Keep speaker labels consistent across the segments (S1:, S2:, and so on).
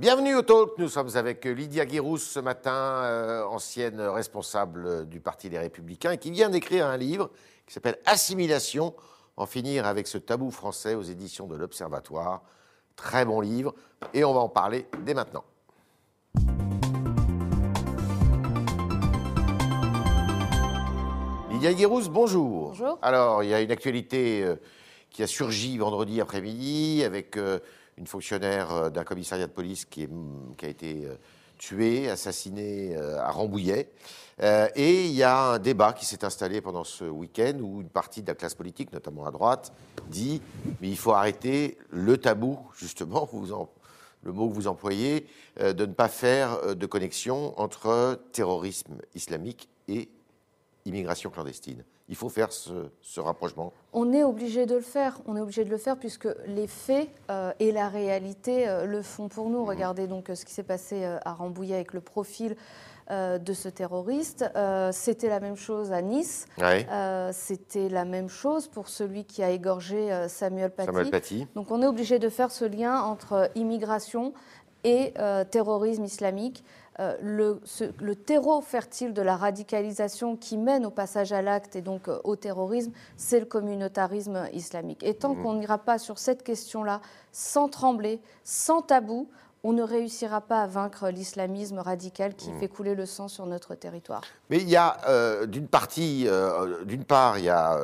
S1: Bienvenue au Talk. Nous sommes avec Lydia Guirous ce matin, euh, ancienne responsable du Parti des Républicains, qui vient d'écrire un livre qui s'appelle Assimilation, en finir avec ce tabou français aux éditions de l'Observatoire. Très bon livre, et on va en parler dès maintenant. Lydia Guirous, bonjour.
S2: Bonjour.
S1: Alors, il y a une actualité euh, qui a surgi vendredi après-midi avec euh, une fonctionnaire euh, d'un commissariat de police qui, qui a été euh, tuée, assassinée euh, à Rambouillet. Et il y a un débat qui s'est installé pendant ce week-end où une partie de la classe politique, notamment à droite, dit mais il faut arrêter le tabou, justement, le mot que vous employez, de ne pas faire de connexion entre terrorisme islamique et immigration clandestine. Il faut faire ce, ce rapprochement.
S2: On est obligé de le faire. On est obligé de le faire puisque les faits euh, et la réalité euh, le font pour nous. Regardez donc euh, ce qui s'est passé à Rambouillet avec le profil de ce terroriste. C'était la même chose à Nice.
S1: Ouais.
S2: C'était la même chose pour celui qui a égorgé Samuel Paty.
S1: Samuel Paty.
S2: Donc on est obligé de faire ce lien entre immigration et euh, terrorisme islamique. Euh, le, ce- le terreau fertile de la radicalisation qui mène au passage à l'acte et donc euh, au terrorisme, c'est le communautarisme islamique. Et tant qu'on n'ira pas sur cette question-là, sans trembler, sans tabou, on ne réussira pas à vaincre l'islamisme radical qui fait couler le sang sur notre territoire.
S1: Mais il y a d'une partie, d'une part, il y a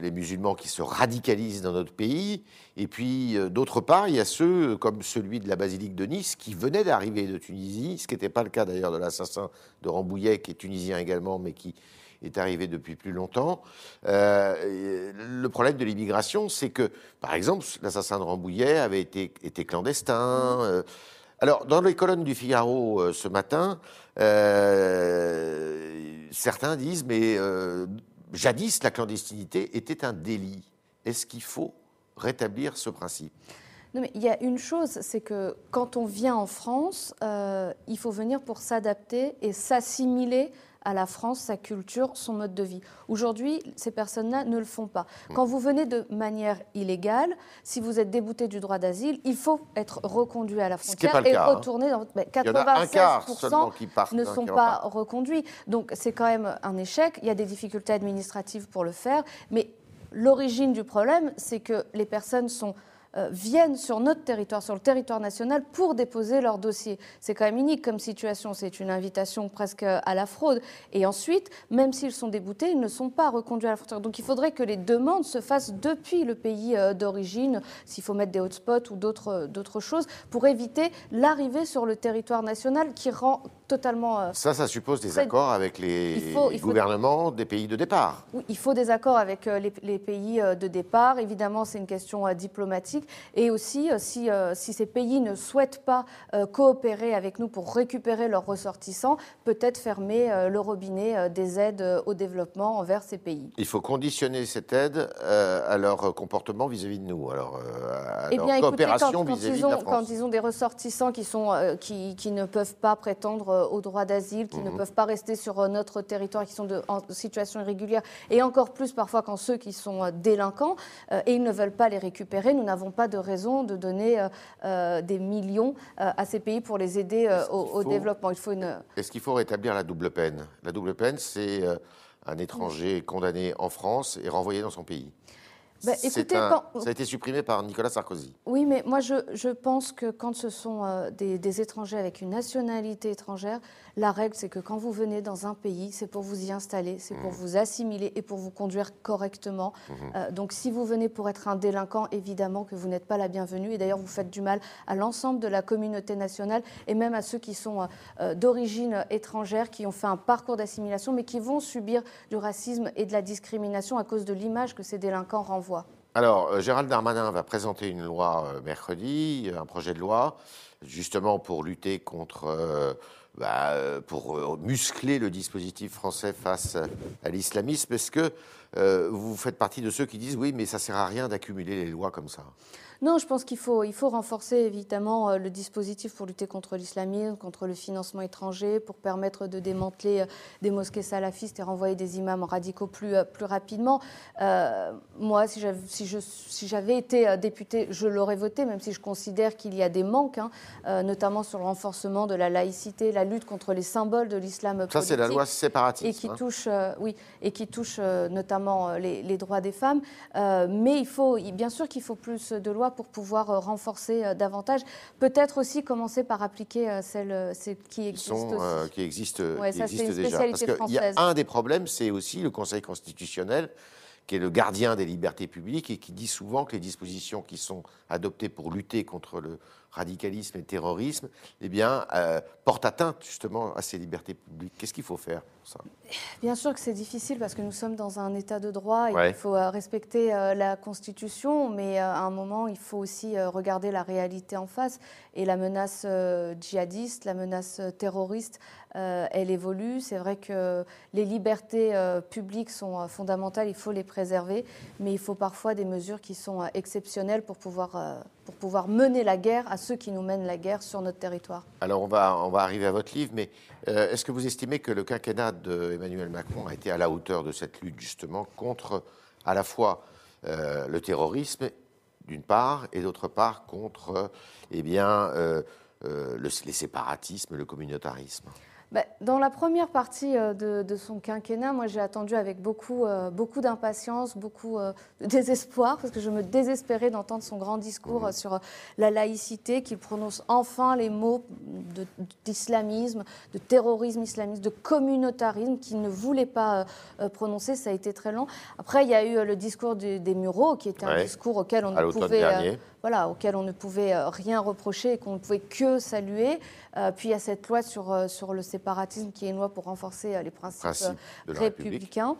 S1: les musulmans qui se radicalisent dans notre pays, et puis euh, d'autre part, il y a ceux, euh, comme celui de la basilique de Nice, qui venaient d'arriver de Tunisie, ce qui n'était pas le cas d'ailleurs de l'assassin de Rambouillet, qui est tunisien également, mais qui est arrivé depuis plus longtemps. Euh, le problème de l'immigration, c'est que, par exemple, l'assassin de Rambouillet avait été, clandestin. euh, alors, dans les colonnes du Figaro euh, ce matin, euh, certains disent, mais euh, jadis, la clandestinité était un délit. Est-ce qu'il faut rétablir ce principe?
S2: Non, mais il y a une chose, c'est que quand on vient en France, euh, il faut venir pour s'adapter et s'assimiler à la France, sa culture, son mode de vie. Aujourd'hui, ces personnes-là ne le font pas. Quand vous venez de manière illégale, si vous êtes débouté du droit d'asile, il faut être reconduit à la frontière et
S1: cas, hein.
S2: retourner dans votre... mais
S1: Il y en a un quart
S2: 96%
S1: seulement qui partent.
S2: ne
S1: hein,
S2: sont
S1: qui
S2: pas
S1: repartent.
S2: reconduits. Donc c'est quand même un échec. Il y a des difficultés administratives pour le faire, mais l'origine du problème, c'est que les personnes sont viennent sur notre territoire, sur le territoire national, pour déposer leur dossier. C'est quand même unique comme situation. C'est une invitation presque à la fraude. Et ensuite, même s'ils sont déboutés, ils ne sont pas reconduits à la frontière. Donc il faudrait que les demandes se fassent depuis le pays euh, d'origine, s'il faut mettre des hotspots ou d'autres d'autres choses, pour éviter l'arrivée sur le territoire national qui rend totalement euh,
S1: Ça, ça suppose des accords avec les
S2: Il faut- il faut-
S1: gouvernements des pays de départ.
S2: Oui, il faut des accords avec euh, les, les pays euh, de départ. Évidemment, c'est une question euh, Et aussi, euh, si, euh, si ces pays ne souhaitent pas euh, coopérer avec nous pour récupérer leurs ressortissants, peut-être fermer le robinet des aides au développement envers ces pays.
S1: Il faut conditionner cette aide à leur comportement vis-à-vis de nous, alors à
S2: Eh
S1: leur
S2: bien, écoutez, quand,
S1: coopération vis-à-vis de la France.
S2: quand ils ont des ressortissants qui, sont, qui, qui ne peuvent pas prétendre au droit d'asile, qui ne
S1: Mhm.
S2: peuvent pas rester sur notre territoire, qui sont de, en situation irrégulière, et encore plus parfois quand ceux qui sont délinquants, et ils ne veulent pas les récupérer, nous n'avons pas de raison de donner euh, euh, des millions euh, à ces pays pour les aider au,
S1: qu'il
S2: au
S1: faut-
S2: développement. Il faut une...
S1: Est-ce qu'il faut rétablir la double peine? La double peine, c'est un étranger condamné en France et renvoyé dans son pays.
S2: Bah,
S1: C'est
S2: écoutez,
S1: un-
S2: quand-
S1: Ça a été supprimé par Nicolas Sarkozy.
S2: Oui, mais moi, je, je pense que quand ce sont euh, des, des étrangers avec une nationalité étrangère, la règle, c'est que quand vous venez dans un pays, c'est pour vous y installer, c'est pour vous assimiler et pour vous conduire correctement. Euh, donc, si vous venez pour être un délinquant, évidemment que vous n'êtes pas la bienvenue. Et d'ailleurs, vous faites du mal à l'ensemble de la communauté nationale et même à ceux qui sont euh, euh, d'origine étrangère, qui ont fait un parcours d'assimilation, mais qui vont subir du racisme et de la discrimination à cause de l'image que ces délinquants renvoient.
S1: Alors, Gérald Darmanin va présenter une loi mercredi, un projet de loi, justement pour lutter contre bah, pour muscler le dispositif français face à l'islamisme. Est-ce que vous faites partie de ceux qui disent oui, mais ça sert à rien d'accumuler les lois comme ça?
S2: Non, je pense qu'il faut, il faut renforcer évidemment euh, le dispositif pour lutter contre l'islamisme, contre le financement étranger, pour permettre de démanteler euh, des mosquées salafistes et renvoyer des imams radicaux plus, euh, plus rapidement. moi, si j'avais si si été député, je l'aurais voté, même si je considère qu'il y a des manques, hein, notamment sur le renforcement de la laïcité, la lutte contre les symboles de l'islam
S1: Ça, c'est la loi séparatiste.
S2: Et qui hein. touche, oui, et qui touche notamment les, les, droits des femmes. mais il faut, bien sûr qu'il faut plus de lois pour pouvoir euh, renforcer euh, davantage. Peut-être aussi commencer par appliquer euh, celles, qui existent aussi.
S1: qui existent, déjà. Parce qu'il y a un des problèmes, c'est aussi le Conseil constitutionnel qui est le gardien des libertés publiques et qui dit souvent que les dispositions qui sont adoptées pour lutter contre le radicalisme et terrorisme, eh bien, portent atteinte justement à ces libertés publiques. Qu'est-ce qu'il faut faire pour ça?
S2: Bien sûr que c'est difficile parce que nous sommes dans un état de droit et il faut euh, respecter euh, la Constitution, mais euh, à un moment, il faut aussi regarder la réalité en face. Et la menace djihadiste, la menace terroriste, elle évolue. C'est vrai que les libertés publiques sont fondamentales, il faut les préserver, mais il faut parfois des mesures qui sont exceptionnelles pour pouvoir, pour pouvoir mener la guerre à ceux qui nous mènent la guerre sur notre territoire.
S1: Alors on va, on va arriver à votre livre, mais est-ce que vous estimez que le quinquennat de Emmanuel Macron a été à la hauteur de cette lutte justement contre à la fois euh, le terrorisme d'une part et d'autre part contre eh bien, euh, euh, les séparatismes, le communautarisme?
S2: Bah, dans la première partie euh, de, son quinquennat, moi j'ai attendu avec beaucoup, euh, beaucoup d'impatience, beaucoup euh, de désespoir, parce que je me désespérais d'entendre son grand discours mmh. sur la laïcité, qu'il prononce enfin les mots d'islamisme, de, terrorisme islamiste, de communautarisme qu'il ne voulait pas prononcer. Ça a été très long. Après, il y a eu le discours des, Mureaux, qui était un discours auquel on ne pouvait voilà, auquel on ne pouvait euh, rien reprocher et qu'on ne pouvait que saluer. Euh, puis il y a cette loi sur, euh, sur le séparatisme qui est une loi pour renforcer les principes républicains,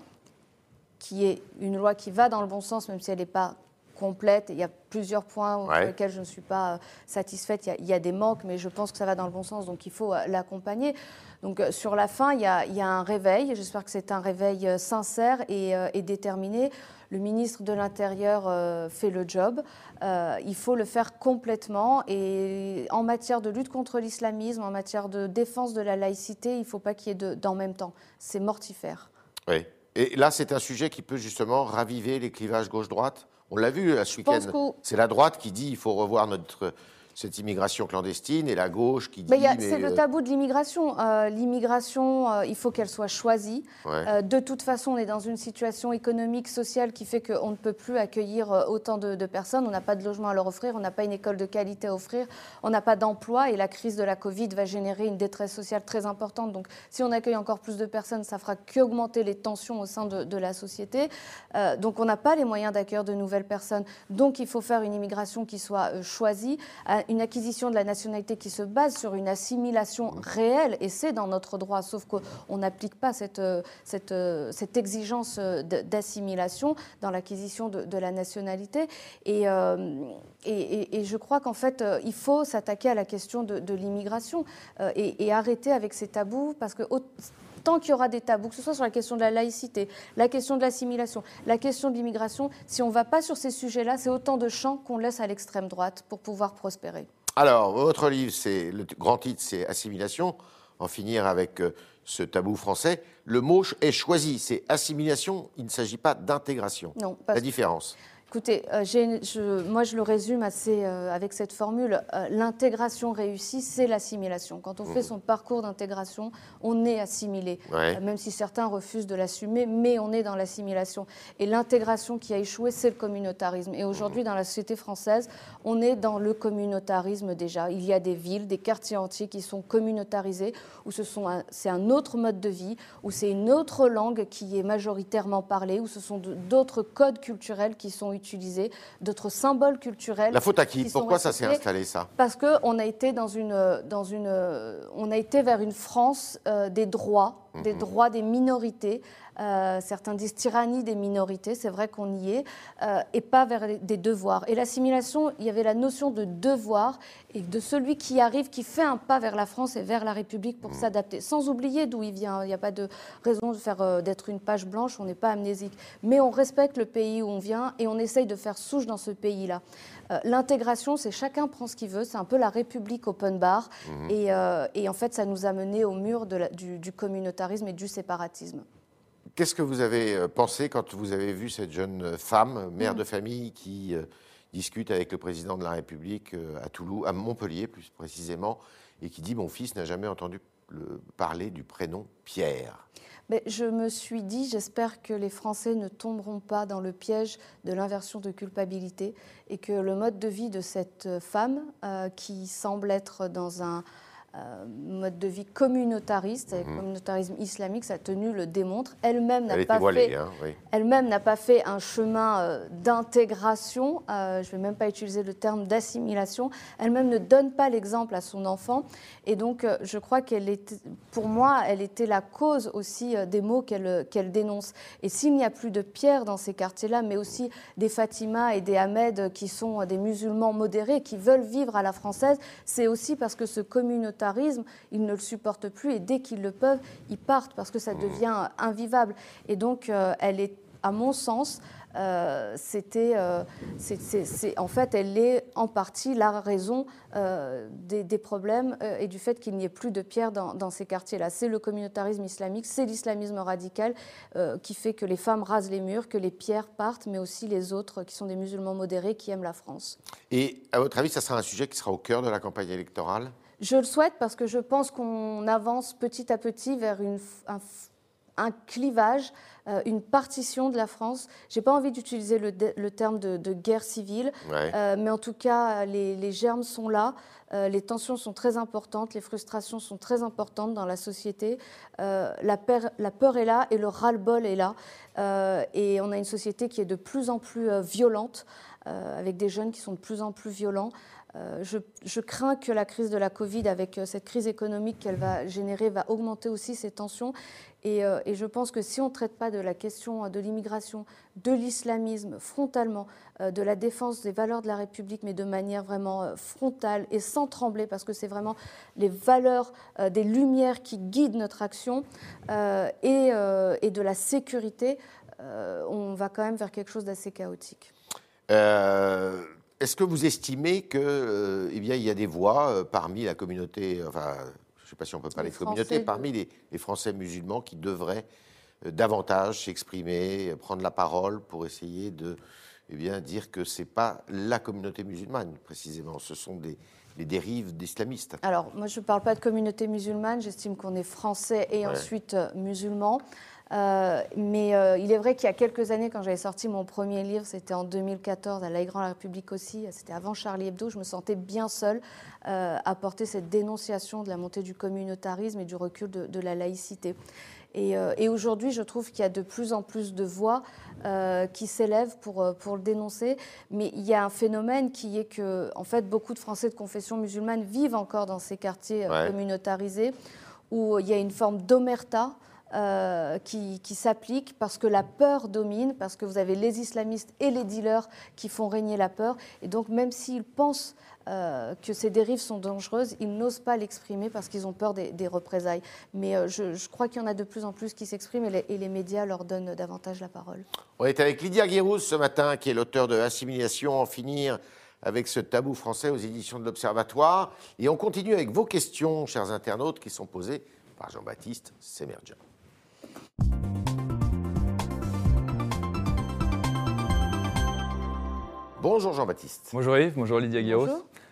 S2: qui est une loi qui va dans le bon sens, même si elle n'est pas complète. Il y a plusieurs points sur lesquels je ne suis pas satisfaite. Il y, a, des manques, mais je pense que ça va dans le bon sens, donc il faut l'accompagner. Donc sur la fin, il y a, il y a un réveil. J'espère que c'est un réveil sincère et, et déterminé. Le ministre de l'Intérieur euh, fait le job. Euh, il faut le faire complètement. Et en matière de lutte contre l'islamisme, en matière de défense de la laïcité, il ne faut pas qu'il y ait d'en même temps. C'est mortifère.
S1: Oui. Et là, c'est un sujet qui peut justement raviver les clivages gauche-droite? On l'a vu ce week-end. C'est la droite qui dit qu'il faut revoir notre cette immigration clandestine et la gauche qui dit.
S2: c'est le euh, tabou de l'immigration. Euh, l'immigration, euh, il faut qu'elle soit choisie. de toute façon, on est dans une situation économique, sociale qui fait qu'on ne peut plus accueillir autant de, personnes. On n'a pas de logement à leur offrir, on n'a pas une école de qualité à offrir, on n'a pas d'emploi et la crise de la Covid va générer une détresse sociale très importante. Donc, si on accueille encore plus de personnes, ça fera qu'augmenter les tensions au sein de, de la société. donc, on n'a pas les moyens d'accueillir de nouvelles personnes. Donc, il faut faire une immigration qui soit choisie une acquisition de la nationalité qui se base sur une assimilation réelle, et c'est dans notre droit, sauf qu'on n'applique pas cette, cette, cette exigence d'assimilation dans l'acquisition de, la nationalité. Euh, et, et, je crois qu'en fait, euh, il faut s'attaquer à la question de, l'immigration euh, et, arrêter avec ces tabous, parce que tant qu'il y aura des tabous, que ce soit sur la question de la laïcité, la question de l'assimilation, la question de l'immigration, si on ne va pas sur ces sujets-là, c'est autant de champs qu'on laisse à l'extrême droite pour pouvoir prospérer.
S1: Alors, votre livre, c'est le grand titre, c'est Assimilation. En finir avec euh, ce tabou français. Le mot est choisi, c'est assimilation. Il ne s'agit pas d'intégration. Non. La différence.
S2: Écoutez, euh, je, moi je le résume assez euh, avec cette formule. Euh, l'intégration réussie, c'est l'assimilation. Quand on fait mmh. son parcours d'intégration, on est assimilé, même si certains refusent de l'assumer, mais on est dans l'assimilation. Et l'intégration qui a échoué, c'est le communautarisme. Et aujourd'hui, dans la société française, on est dans le communautarisme déjà. Il y a des villes, des quartiers entiers qui sont communautarisés, où ce sont c'est un autre mode de vie, où c'est une autre langue qui est majoritairement parlée, où ce sont d'autres codes culturels qui sont utilisés utiliser, d'autres symboles culturels.
S1: La faute à qui Pourquoi ça s'est installé ça?
S2: Parce qu'on a été dans une, dans une, on a été vers une France euh, des droits, des mhm. droits des minorités, certains disent tyrannie des minorités, c'est vrai qu'on y est, et pas vers des devoirs. Et l'assimilation, il y avait la notion de devoir et de celui qui arrive, qui fait un pas vers la France et vers la République pour mmh. s'adapter, sans oublier d'où il vient. Il n'y a pas de raison de faire d'être une page blanche, on n'est pas amnésique, mais on respecte le pays où on vient et on essaye de faire souche dans ce pays-là. Euh, l'intégration, c'est chacun prend ce qu'il veut, c'est un peu la République open bar. Euh, et, en fait, ça nous a mené au mur du, communautarisme et du séparatisme.
S1: Qu'est-ce que vous avez euh, pensé quand vous avez vu cette jeune femme, mère mhm. de famille, qui discute avec le président de la République à Toulouse, à Montpellier plus précisément, et qui dit Mon fils n'a jamais entendu parler du prénom Pierre
S2: je me suis dit, j'espère que les Français ne tomberont pas dans le piège de l'inversion de culpabilité et que le mode de vie de cette femme, euh, qui semble être dans un, euh, mode de vie communautariste, le mhm. communautarisme islamique, sa tenue le démontre. Elle-même n'a pas, fait, hein, n'a pas fait un chemin euh, d'intégration, euh, je ne vais même pas utiliser le terme d'assimilation. Elle-même ne donne pas l'exemple à son enfant. Et donc, je crois qu'elle était, pour moi, elle était la cause aussi des mots qu'elle, qu'elle dénonce. Et s'il n'y a plus de pierres dans ces quartiers-là, mais aussi des Fatima et des Ahmed qui sont des musulmans modérés, qui veulent vivre à la française, c'est aussi parce que ce communautarisme ils ne le supportent plus et dès qu'ils le peuvent, ils partent parce que ça devient invivable. Et donc, euh, elle est, à mon sens, euh, c'était, euh, c'est, en fait, elle est en partie la raison des, problèmes et du fait qu'il n'y ait plus de pierres dans, dans ces quartiers-là. C'est le communautarisme islamique, c'est l'islamisme radical qui fait que les femmes rasent les murs, que les pierres partent, mais aussi les autres qui sont des musulmans modérés qui aiment la France.
S1: Et à votre avis, ça sera un sujet qui sera au cœur de la campagne électorale?
S2: Je le souhaite parce que je pense qu'on avance petit à petit vers une, un, clivage, euh, une partition de la France. Je n'ai pas envie d'utiliser le, terme de, guerre civile, euh, mais en tout cas, les, germes sont là. Euh, les tensions sont très importantes, les frustrations sont très importantes dans la société. La peur, la, peur, est là et le ras-le-bol est là. et on a une société qui est de plus en plus violente, avec des jeunes qui sont de plus en plus violents. Euh, je, crains que la crise de la Covid, avec euh, cette crise économique qu'elle va générer, va augmenter aussi ces tensions. Et, euh, je pense que si on ne traite pas de la question de l'immigration, de l'islamisme frontalement, de la défense des valeurs de la République, mais de manière vraiment frontale et sans trembler, parce que c'est vraiment les valeurs des lumières qui guident notre action et, de la sécurité, on va quand même vers quelque chose d'assez chaotique.
S1: Est-ce que vous estimez que, euh, eh bien, il y a des voix euh, parmi la communauté, enfin, je ne sais pas si on peut parler de communauté, parmi les, Français musulmans qui devraient euh, davantage s'exprimer, prendre la parole pour essayer de eh bien, dire que ce n'est pas la communauté musulmane, précisément, ce sont des, dérives d'islamistes.
S2: Alors, moi, je ne parle pas de communauté musulmane, j'estime qu'on est français et ensuite musulmans. Euh, mais euh, il est vrai qu'il y a quelques années, quand j'avais sorti mon premier livre, c'était en 2014, à La Grande République aussi, c'était avant Charlie Hebdo, je me sentais bien seule euh, à porter cette dénonciation de la montée du communautarisme et du recul de, la laïcité. Et, et aujourd'hui, je trouve qu'il y a de plus en plus de voix qui s'élèvent pour, pour le dénoncer. Mais il y a un phénomène qui est que, en fait, beaucoup de Français de confession musulmane vivent encore dans ces quartiers communautarisés où il y a une forme d'omerta. Euh, qui, s'applique parce que la peur domine, parce que vous avez les islamistes et les dealers qui font régner la peur. Et donc, même s'ils pensent euh, que ces dérives sont dangereuses, ils n'osent pas l'exprimer parce qu'ils ont peur des, représailles. Mais euh, je, crois qu'il y en a de plus en plus qui s'expriment et, les médias leur donnent davantage la parole.
S1: On est avec Lydia Guérouz ce matin, qui est l'auteur de Assimilation, en finir avec ce tabou français aux éditions de l'Observatoire. Et on continue avec vos questions, chers internautes, qui sont posées par Jean-Baptiste Semerja. Bonjour Jean-Baptiste.
S3: Bonjour Yves, bonjour Lydia Guéros.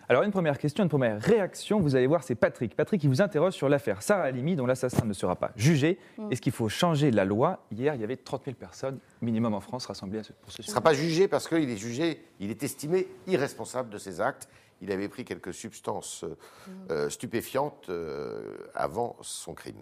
S3: Alors une première question, une première réaction, vous allez voir, c'est Patrick. Patrick qui vous interroge sur l'affaire Sarah Halimi, dont l'assassin ne sera pas jugé. Mm. Est-ce qu'il faut changer la loi Hier, il y avait 30 000 personnes minimum en France rassemblées pour ce
S1: sujet. Il ne sera pas jugé parce qu'il est jugé, il est estimé irresponsable de ses actes. Il avait pris quelques substances euh, mm. euh, stupéfiantes euh, avant son crime.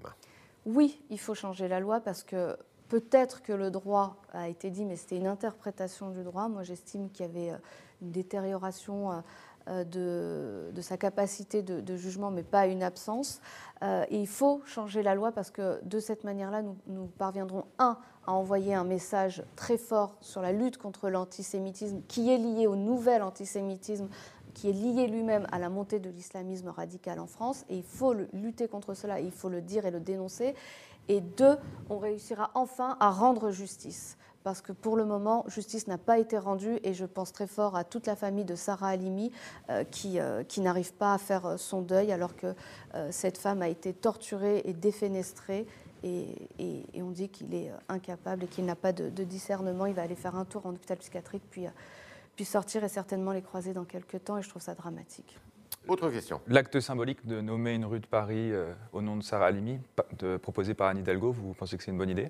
S2: Oui, il faut changer la loi parce que peut-être que le droit a été dit, mais c'était une interprétation du droit. Moi, j'estime qu'il y avait euh, une détérioration euh, de, sa capacité de, jugement, mais pas une absence. et il faut changer la loi parce que de cette manière-là, nous, nous, parviendrons, un, à envoyer un message très fort sur la lutte contre l'antisémitisme, qui est lié au nouvel antisémitisme qui est lié lui-même à la montée de l'islamisme radical en France. Et il faut lutter contre cela, il faut le dire et le dénoncer. Et deux, on réussira enfin à rendre justice. Parce que pour le moment, justice n'a pas été rendue et je pense très fort à toute la famille de Sarah Halimi euh, qui, euh, qui n'arrive pas à faire euh, son deuil alors que cette femme a été torturée et défenestrée et, on dit qu'il est incapable et qu'il n'a pas de, de, discernement. Il va aller faire un tour en hôpital psychiatrique puis sortir et certainement les croiser dans quelques temps, et je trouve ça dramatique.
S1: Autre question.
S3: L'acte symbolique de nommer une rue de Paris euh, au nom de Sarah Halimi, proposé par Anne Hidalgo, vous pensez que c'est une bonne idée?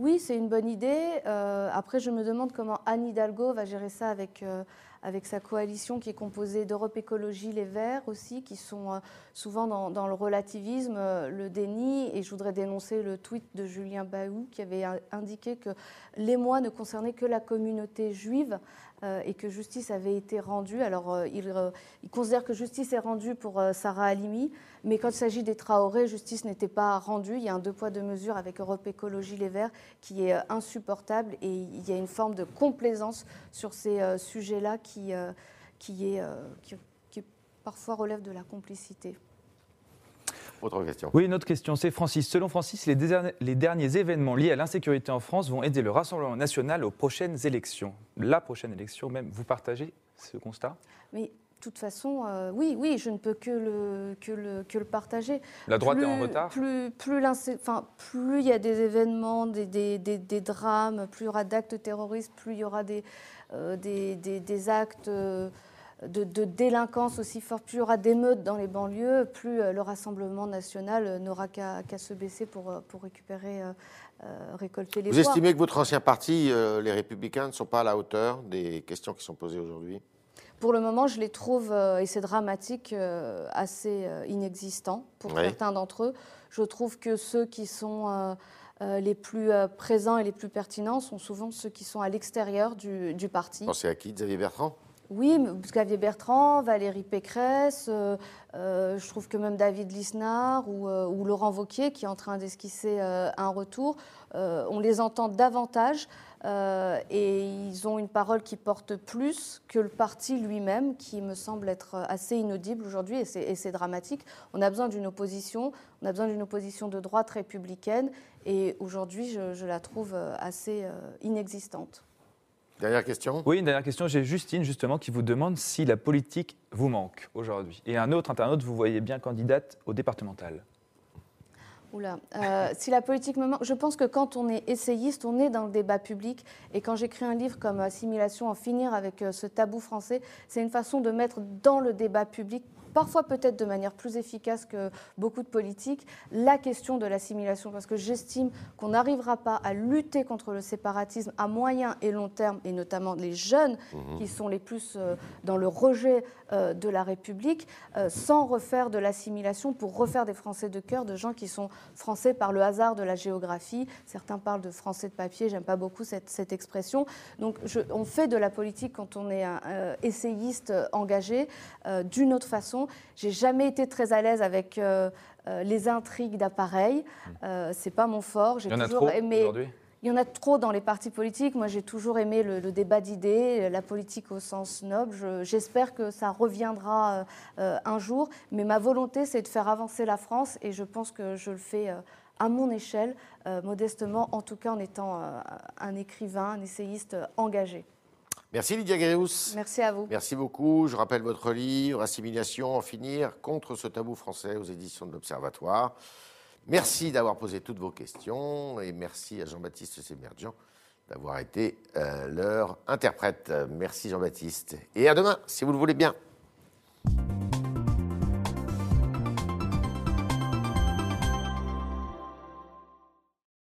S2: Oui, c'est une bonne idée. Euh, après, je me demande comment Anne Hidalgo va gérer ça avec, euh, avec sa coalition qui est composée d'Europe Écologie Les Verts aussi, qui sont souvent dans, le relativisme, le déni. Et je voudrais dénoncer le tweet de Julien Baou qui avait indiqué que l'émoi ne concernait que la communauté juive. Euh, et que justice avait été rendue. Alors, euh, euh, il, considère que justice est rendue pour Sarah Halimi, mais quand il s'agit des Traoré, justice n'était pas rendue. Il y a un deux poids, deux mesures avec Europe Écologie Les Verts qui est insupportable et il y a une forme de complaisance sur ces sujets-là qui, qui, est, qui parfois relève de la complicité.
S1: Autre question.
S3: Oui, une autre question, c'est Francis. Selon Francis, les, les derniers événements liés à l'insécurité en France vont aider le Rassemblement national aux prochaines élections. La prochaine élection même, vous partagez ce constat?
S2: Mais de toute façon, euh, oui, oui, je ne peux que le, que le, que le partager.
S3: La droite est en retard?
S2: Plus, plus, enfin, plus il y a des événements, des, des, des, drames, plus il y aura d'actes terroristes, plus il y aura des, euh, des, actes... Euh, de, délinquance aussi forte, plus il y aura d'émeutes dans les banlieues, plus le Rassemblement national n'aura qu'à se baisser pour, pour récupérer, euh, récolter les
S1: Vous estimez que votre ancien parti, les Républicains, ne sont pas à la hauteur des questions qui sont posées aujourd'hui?
S2: Pour le moment, je les trouve, et c'est dramatique, assez inexistants pour certains d'entre eux. Je trouve que ceux qui sont les plus présents et les plus pertinents sont souvent ceux qui sont à l'extérieur du, du parti.
S1: Pensez à qui Xavier Bertrand?
S2: Oui, Xavier Bertrand, Valérie Pécresse, euh, euh, je trouve que même David Lisnard ou, euh, Laurent Vauquier, qui est en train d'esquisser un retour, on les entend davantage et ils ont une parole qui porte plus que le parti lui-même, qui me semble être assez inaudible aujourd'hui et c'est dramatique. On a besoin d'une opposition, on a besoin d'une opposition de droite républicaine et aujourd'hui, je, la trouve assez inexistante.
S1: Dernière question
S3: Oui, une dernière question. J'ai Justine, justement, qui vous demande si la politique vous manque aujourd'hui. Et un autre internaute, vous voyez bien candidate au départemental.
S2: Oula, euh, si la politique me manque, je pense que quand on est essayiste, on est dans le débat public. Et quand j'écris un livre comme Assimilation, en finir avec euh, ce tabou français, c'est une façon de mettre dans le débat public parfois peut-être de manière plus efficace que beaucoup de politiques, la question de l'assimilation, parce que j'estime qu'on n'arrivera pas à lutter contre le séparatisme à moyen et long terme, et notamment les jeunes mhm. qui sont les plus euh, dans le rejet euh, de la République, euh, sans refaire de l'assimilation pour refaire des Français de cœur, de gens qui sont français par le hasard de la géographie. Certains parlent de français de papier, j'aime pas beaucoup cette, cette expression. Donc je, on fait de la politique quand on est un essayiste engagé d'une autre façon j'ai jamais été très à l'aise avec euh, euh, les intrigues d'appareils. Ce euh, c'est pas mon fort.
S3: J'ai toujours aimé.
S2: Il y en a trop dans les partis politiques. Moi, j'ai toujours aimé le, débat d'idées, la politique au sens noble. J'espère que ça reviendra un jour. Mais ma volonté, c'est de faire avancer la France et je pense que je le fais à mon échelle, modestement, en tout cas en étant un écrivain, un essayiste engagé.
S1: Merci Lydia Gréus.
S2: Merci à vous.
S1: Merci beaucoup. Je rappelle votre livre, Assimilation, en finir contre ce tabou français aux éditions de l'Observatoire. Merci d'avoir posé toutes vos questions et merci à Jean-Baptiste Sémergian d'avoir été euh, leur interprète. Merci Jean-Baptiste. Et à demain, si vous le voulez bien.